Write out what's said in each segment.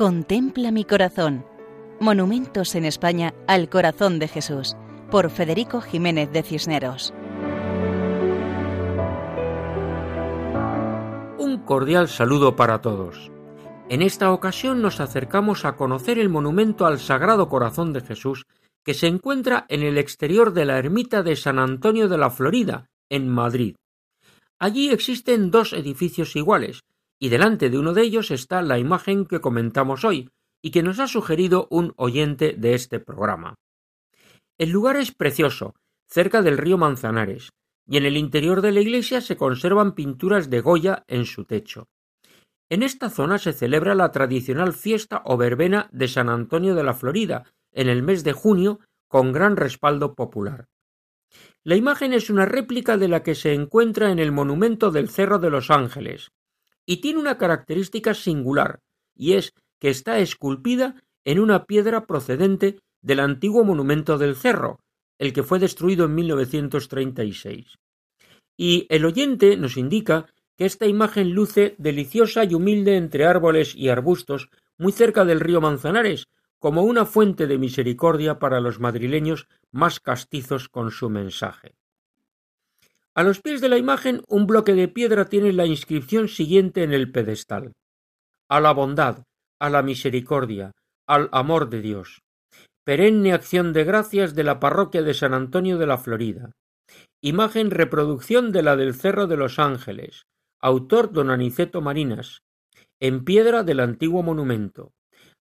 Contempla mi corazón. Monumentos en España al corazón de Jesús, por Federico Jiménez de Cisneros. Un cordial saludo para todos. En esta ocasión nos acercamos a conocer el monumento al Sagrado Corazón de Jesús que se encuentra en el exterior de la ermita de San Antonio de la Florida, en Madrid. Allí existen dos edificios iguales, y delante de uno de ellos está la imagen que comentamos hoy y que nos ha sugerido un oyente de este programa. El lugar es precioso, cerca del río Manzanares, y en el interior de la iglesia se conservan pinturas de Goya en su techo. En esta zona se celebra la tradicional fiesta o verbena de San Antonio de la Florida en el mes de junio con gran respaldo popular. La imagen es una réplica de la que se encuentra en el monumento del Cerro de los Ángeles, y tiene una característica singular, y es que está esculpida en una piedra procedente del antiguo monumento del cerro, el que fue destruido en 1936. Y el oyente nos indica que esta imagen luce deliciosa y humilde entre árboles y arbustos muy cerca del río Manzanares, como una fuente de misericordia para los madrileños más castizos con su mensaje. A los pies de la imagen un bloque de piedra tiene la inscripción siguiente en el pedestal. A la bondad, a la misericordia, al amor de Dios. Perenne acción de gracias de la parroquia de San Antonio de la Florida. Imagen reproducción de la del Cerro de los Ángeles. Autor don Aniceto Marinas. En piedra del antiguo monumento.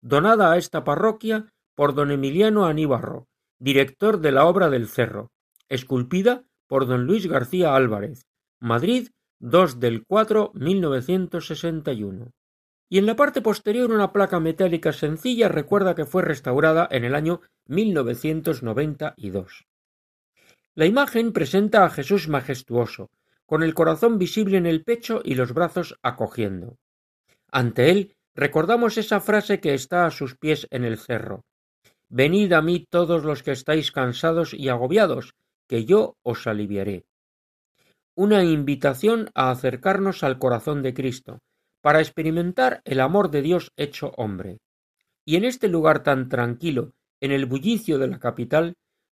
Donada a esta parroquia por don Emiliano Aníbarro, director de la obra del Cerro. Esculpida por don Luis García Álvarez, Madrid, 2 del 4 1961. Y en la parte posterior una placa metálica sencilla recuerda que fue restaurada en el año 1992. La imagen presenta a Jesús majestuoso, con el corazón visible en el pecho y los brazos acogiendo. Ante él recordamos esa frase que está a sus pies en el cerro. Venid a mí todos los que estáis cansados y agobiados, que yo os aliviaré. Una invitación a acercarnos al corazón de Cristo, para experimentar el amor de Dios hecho hombre. Y en este lugar tan tranquilo, en el bullicio de la capital,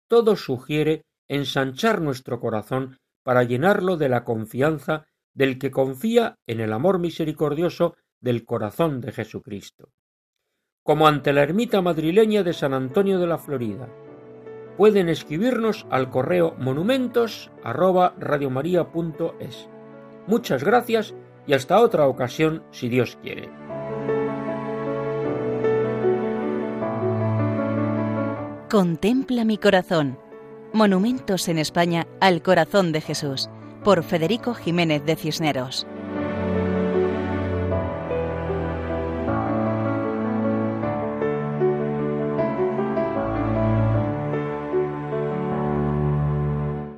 todo sugiere ensanchar nuestro corazón para llenarlo de la confianza del que confía en el amor misericordioso del corazón de Jesucristo. Como ante la ermita madrileña de San Antonio de la Florida, pueden escribirnos al correo monumentos Muchas gracias y hasta otra ocasión si Dios quiere. Contempla mi corazón. Monumentos en España al corazón de Jesús por Federico Jiménez de Cisneros.